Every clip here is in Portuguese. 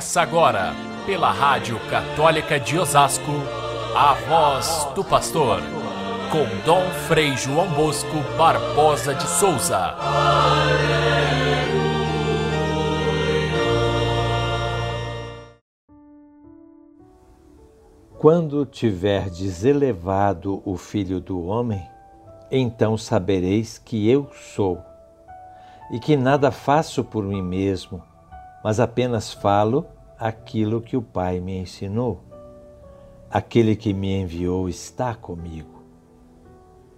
Começa agora, pela Rádio Católica de Osasco, a voz do pastor, com Dom Frei João Bosco Barbosa de Souza. Quando tiverdes elevado o Filho do Homem, então sabereis que eu sou, e que nada faço por mim mesmo, mas apenas falo aquilo que o Pai me ensinou. Aquele que me enviou está comigo.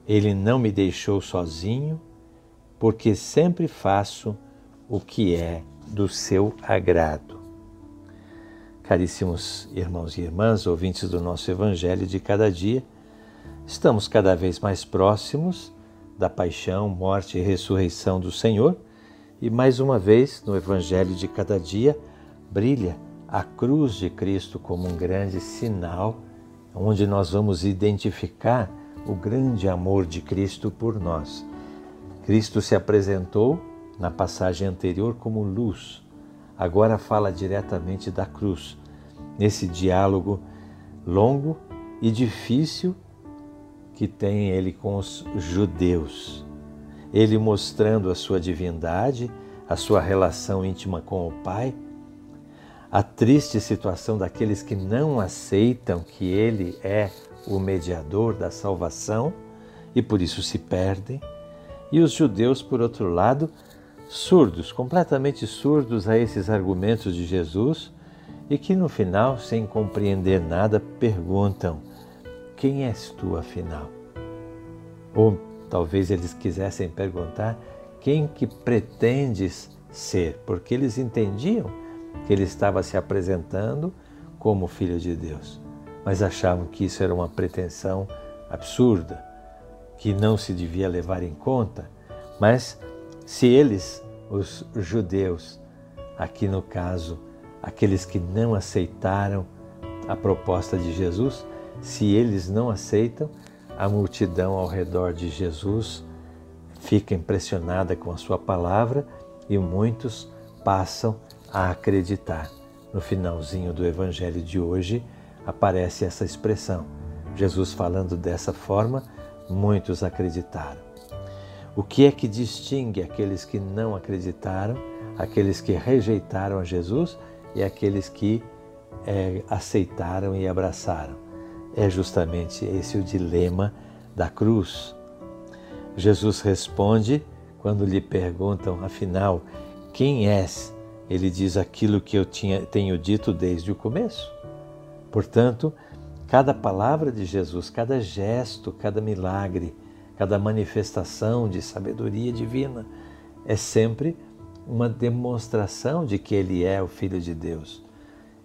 Ele não me deixou sozinho, porque sempre faço o que é do seu agrado. Caríssimos irmãos e irmãs, ouvintes do nosso Evangelho de cada dia, Estamos cada vez mais próximos da paixão, morte e ressurreição do Senhor, e mais uma vez no Evangelho de cada dia brilha a cruz de Cristo como um grande sinal onde nós vamos identificar o grande amor de Cristo por nós. Cristo se apresentou na passagem anterior como luz, agora fala diretamente da cruz, nesse diálogo longo e difícil que tem ele com os judeus. Ele mostrando a sua divindade, a sua relação íntima com o Pai, a triste situação daqueles que não aceitam que ele é o mediador da salvação e por isso se perdem, e os judeus, por outro lado, surdos, completamente surdos a esses argumentos de Jesus e que no final, sem compreender nada, perguntam: quem és tu, afinal? Ou talvez eles quisessem perguntar: Quem que pretendes ser? Porque eles entendiam que ele estava se apresentando como Filho de Deus, mas achavam que isso era uma pretensão absurda, que não se devia levar em conta. Mas se eles, os judeus, aqui no caso, aqueles que não aceitaram a proposta de Jesus, se eles não aceitam, a multidão ao redor de Jesus fica impressionada com a sua palavra e muitos passam a acreditar. No finalzinho do evangelho de hoje aparece essa expressão. Jesus falando dessa forma, muitos acreditaram. O que é que distingue aqueles que não acreditaram, aqueles que rejeitaram a Jesus e aqueles que é, aceitaram e abraçaram? É justamente esse o dilema da cruz. Jesus responde quando lhe perguntam, afinal, quem és? Ele diz aquilo que eu tinha, tenho dito desde o começo. Portanto, cada palavra de Jesus, cada gesto, cada milagre, cada manifestação de sabedoria divina é sempre uma demonstração de que ele é o Filho de Deus.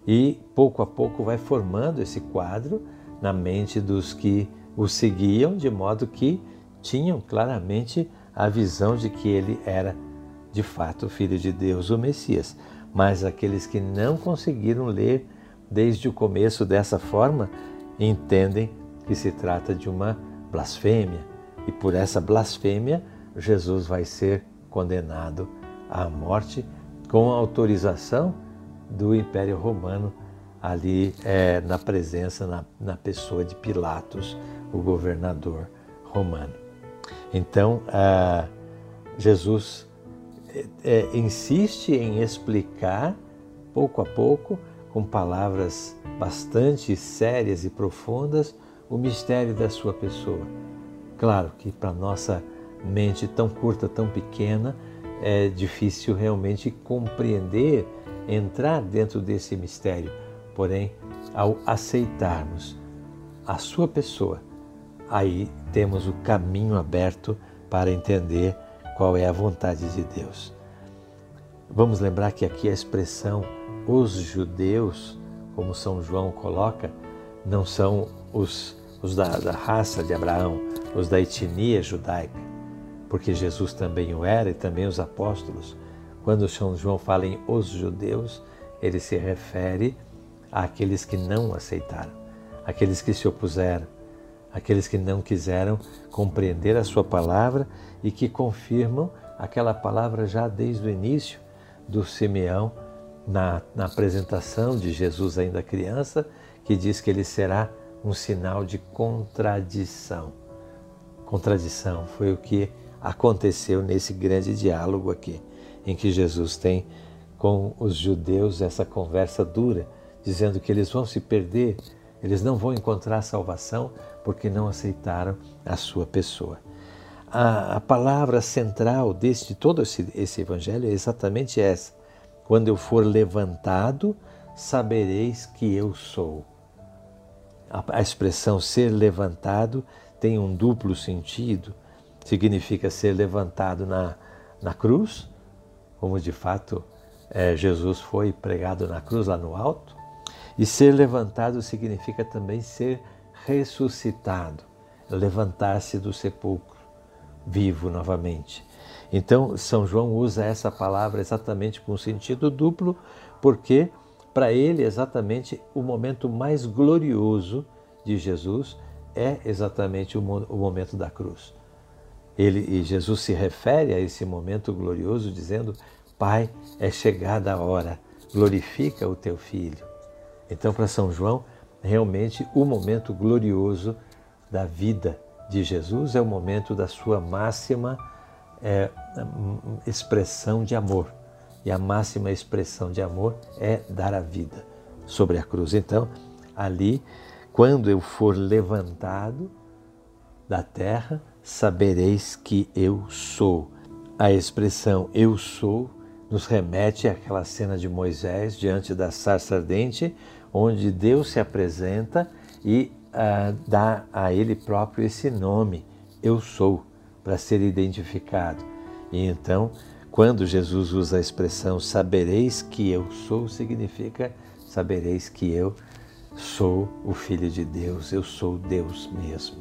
E pouco a pouco vai formando esse quadro na mente dos que o seguiam, de modo que tinham claramente a visão de que ele era de fato o Filho de Deus, o Messias. Mas aqueles que não conseguiram ler desde o começo dessa forma entendem que se trata de uma blasfêmia. E por essa blasfêmia, Jesus vai ser condenado à morte com autorização do Império Romano ali é, na presença, na, na pessoa de Pilatos, o governador romano. Então, ah, Jesus é, é, insiste em explicar, pouco a pouco, com palavras bastante sérias e profundas, o mistério da sua pessoa. Claro que para nossa mente tão curta, tão pequena, é difícil realmente compreender, entrar dentro desse mistério Porém, ao aceitarmos a sua pessoa, aí temos o caminho aberto para entender qual é a vontade de Deus. Vamos lembrar que aqui a expressão os judeus, como São João coloca, não são os, os da, da raça de Abraão, os da etnia judaica, porque Jesus também o era e também os apóstolos. Quando São João fala em os judeus, ele se refere àqueles que não aceitaram, aqueles que se opuseram, aqueles que não quiseram compreender a sua palavra e que confirmam aquela palavra já desde o início do Simeão na, na apresentação de Jesus ainda criança, que diz que ele será um sinal de contradição. Contradição foi o que aconteceu nesse grande diálogo aqui, em que Jesus tem com os judeus essa conversa dura, dizendo que eles vão se perder, eles não vão encontrar salvação porque não aceitaram a sua pessoa. A, a palavra central deste todo esse, esse evangelho é exatamente essa: quando eu for levantado, sabereis que eu sou. A, a expressão ser levantado tem um duplo sentido. Significa ser levantado na, na cruz, como de fato é, Jesus foi pregado na cruz lá no alto, e ser levantado significa também ser ressuscitado, levantar-se do sepulcro, vivo novamente. Então, São João usa essa palavra exatamente com sentido duplo, porque para ele exatamente o momento mais glorioso de Jesus é exatamente o, momento da cruz. Ele e Jesus se refere a esse momento glorioso dizendo: Pai, é chegada a hora, glorifica o teu filho. Então, para São João, realmente o momento glorioso da vida de Jesus é o momento da sua máxima é, expressão de amor. E a máxima expressão de amor é dar a vida sobre a cruz. Então, ali, quando eu for levantado da terra, sabereis que eu sou. A expressão eu sou nos remete àquela cena de Moisés diante da sarça ardente, onde Deus se apresenta e uh, dá a ele próprio esse nome, eu sou para ser identificado. E então, quando Jesus usa a expressão sabereis que eu sou, significa sabereis que eu sou o Filho de Deus, eu sou Deus mesmo.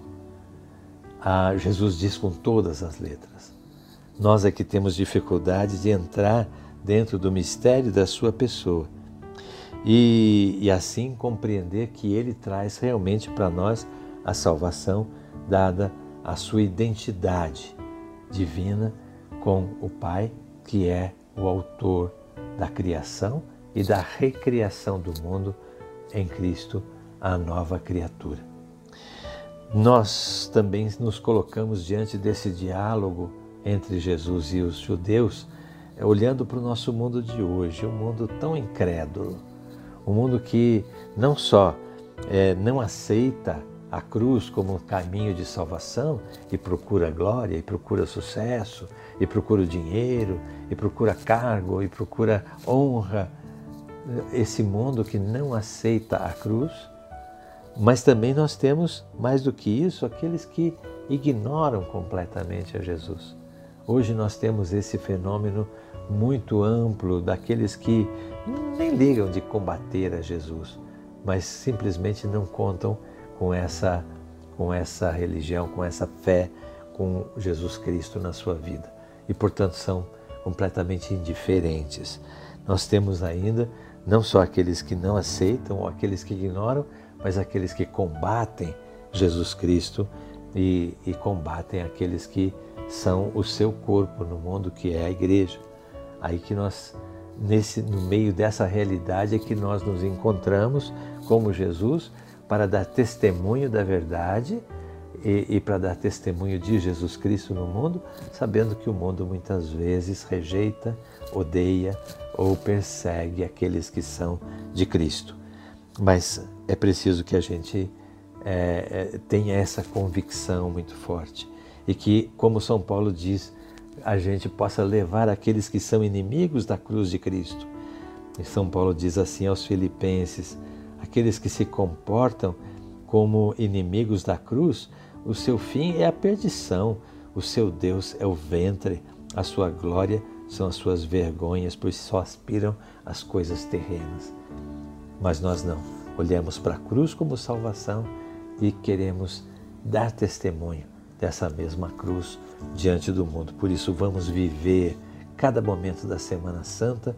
Ah, Jesus diz com todas as letras. Nós é que temos dificuldade de entrar dentro do mistério da sua pessoa e, e assim compreender que Ele traz realmente para nós a salvação dada a sua identidade divina com o Pai, que é o autor da criação e da recriação do mundo em Cristo, a nova criatura. Nós também nos colocamos diante desse diálogo entre Jesus e os judeus, olhando para o nosso mundo de hoje, um mundo tão incrédulo, um mundo que não só é, não aceita a cruz como um caminho de salvação e procura glória, e procura sucesso, e procura dinheiro, e procura cargo, e procura honra. Esse mundo que não aceita a cruz, mas também nós temos, mais do que isso, aqueles que ignoram completamente a Jesus. Hoje nós temos esse fenômeno muito amplo daqueles que nem ligam de combater a Jesus, mas simplesmente não contam com essa, com essa religião, com essa fé, com Jesus Cristo na sua vida. E, portanto, são completamente indiferentes. Nós temos ainda não só aqueles que não aceitam ou aqueles que ignoram, mas aqueles que combatem Jesus Cristo e, e combatem aqueles que são o seu corpo no mundo, que é a igreja. Aí que nós, nesse, no meio dessa realidade, é que nós nos encontramos como Jesus para dar testemunho da verdade e, e, para dar testemunho de Jesus Cristo no mundo, sabendo que o mundo muitas vezes rejeita, odeia ou persegue aqueles que são de Cristo. Mas é preciso que a gente é, é, tenha essa convicção muito forte e que, como São Paulo diz, a gente possa levar aqueles que são inimigos da cruz de Cristo. E São Paulo diz assim aos Filipenses: aqueles que se comportam como inimigos da cruz, o seu fim é a perdição, o seu Deus é o ventre, a sua glória são as suas vergonhas, pois só aspiram às coisas terrenas. Mas nós não. Olhamos para a cruz como salvação e queremos dar testemunho dessa mesma cruz diante do mundo. Por isso, vamos viver cada momento da Semana Santa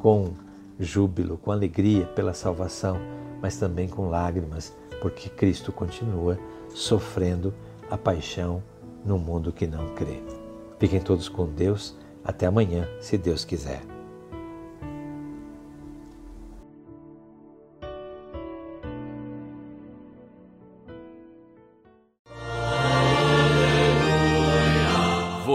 com júbilo, com alegria pela salvação mas também com lágrimas, porque Cristo continua sofrendo a paixão no mundo que não crê. Fiquem todos com Deus. Até amanhã, se Deus quiser.